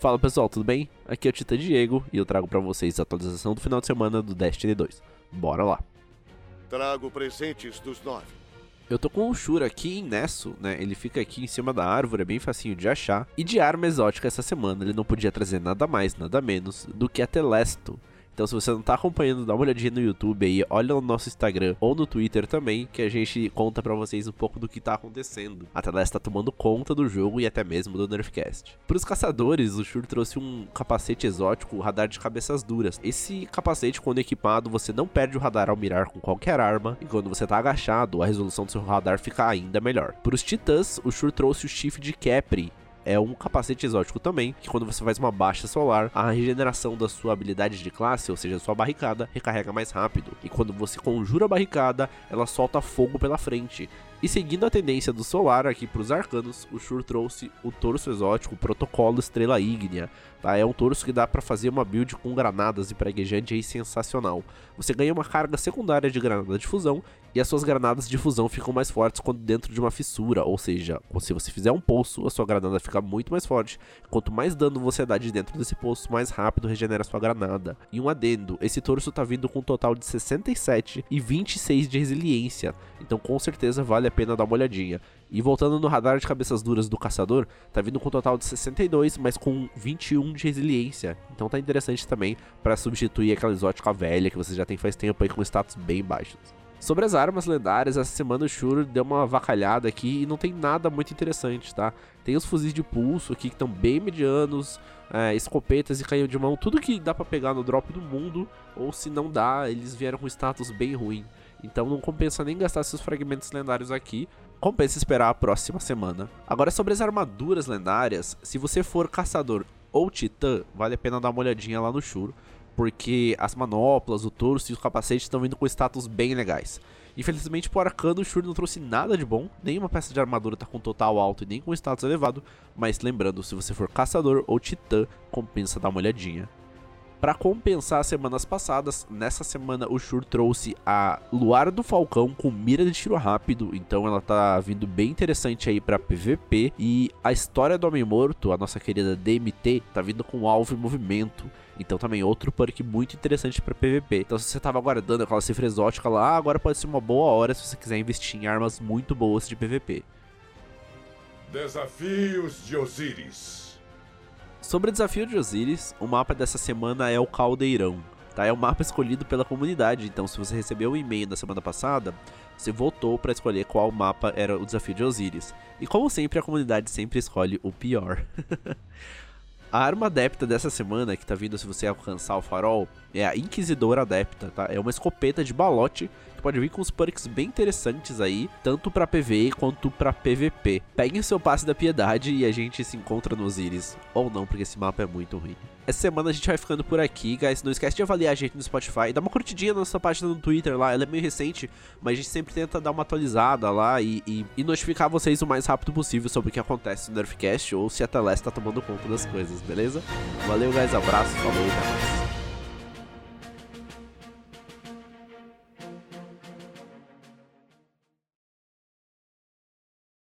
Fala pessoal, tudo bem? Aqui é o Tita Diego e eu trago para vocês a atualização do final de semana do Destiny 2. Bora lá! Trago presentes dos nove. Eu tô com o Shura aqui em Nesso, né? Ele fica aqui em cima da árvore, é bem facinho de achar. E de arma exótica essa semana ele não podia trazer nada mais, nada menos do que a Telesto, então, se você não tá acompanhando, dá uma olhadinha no YouTube aí, olha no nosso Instagram ou no Twitter também, que a gente conta para vocês um pouco do que tá acontecendo. A Teleste tá tomando conta do jogo e até mesmo do Nerfcast. Para os caçadores, o Shur trouxe um capacete exótico, o radar de cabeças duras. Esse capacete, quando equipado, você não perde o radar ao mirar com qualquer arma, e quando você tá agachado, a resolução do seu radar fica ainda melhor. Para os titãs, o Shur trouxe o chifre de Capri, é um capacete exótico também, que quando você faz uma baixa solar, a regeneração da sua habilidade de classe, ou seja, sua barricada, recarrega mais rápido. E quando você conjura a barricada, ela solta fogo pela frente. E seguindo a tendência do Solar aqui para os arcanos, o Shur trouxe o torso exótico, o protocolo Estrela Ígnea. Tá? É um torso que dá para fazer uma build com granadas e praguejante aí sensacional. Você ganha uma carga secundária de granada de fusão e as suas granadas de fusão ficam mais fortes quando dentro de uma fissura, ou seja, se você fizer um poço, a sua granada fica muito mais forte. Quanto mais dano você dá de dentro desse poço, mais rápido regenera sua granada. E um adendo, esse torso tá vindo com um total de 67 e 26 de resiliência, então com certeza vale a pena dar uma olhadinha. E voltando no radar de cabeças duras do caçador, tá vindo com um total de 62, mas com 21 de resiliência. Então tá interessante também para substituir aquela exótica velha que você já tem faz tempo aí com status bem baixos. Sobre as armas lendárias, essa semana o Shuro deu uma vacalhada aqui e não tem nada muito interessante, tá? Tem os fuzis de pulso aqui que estão bem medianos, é, escopetas e canhão de mão, tudo que dá para pegar no drop do mundo, ou se não dá, eles vieram com status bem ruim. Então não compensa nem gastar seus fragmentos lendários aqui, compensa esperar a próxima semana. Agora sobre as armaduras lendárias, se você for caçador ou titã, vale a pena dar uma olhadinha lá no Shuro, porque as manoplas, o torso e os capacetes estão vindo com status bem legais. Infelizmente, pro arcano, o Shuri não trouxe nada de bom, nenhuma peça de armadura tá com total alto e nem com status elevado, mas lembrando, se você for caçador ou titã, compensa dar uma olhadinha. Para compensar as semanas passadas, nessa semana o Shur trouxe a Luar do Falcão com mira de tiro rápido, então ela tá vindo bem interessante aí para PVP. E a história do Homem Morto, a nossa querida DMT, tá vindo com alvo em movimento. Então também outro perk muito interessante para PVP. Então se você tava aguardando aquela cifra exótica lá, agora pode ser uma boa hora se você quiser investir em armas muito boas de PVP. Desafios de Osiris. Sobre o desafio de Osiris, o mapa dessa semana é o Caldeirão. Tá? É o mapa escolhido pela comunidade, então se você recebeu o um e-mail na semana passada, você votou para escolher qual mapa era o desafio de Osiris. E como sempre, a comunidade sempre escolhe o pior. A arma adepta dessa semana, que tá vindo se você alcançar o farol, é a Inquisidora Adepta, tá? É uma escopeta de balote pode vir com uns perks bem interessantes aí, tanto para PvE quanto para PvP. Peguem seu passe da piedade e a gente se encontra nos Íris. Ou não, porque esse mapa é muito ruim. Essa semana a gente vai ficando por aqui, guys. Não esquece de avaliar a gente no Spotify. Dá uma curtidinha na nossa página no Twitter lá. Ela é meio recente, mas a gente sempre tenta dar uma atualizada lá e, e, e notificar vocês o mais rápido possível sobre o que acontece no Nerfcast ou se a Teleste tá tomando conta das coisas, beleza? Valeu, guys. Abraço, falou e até mais.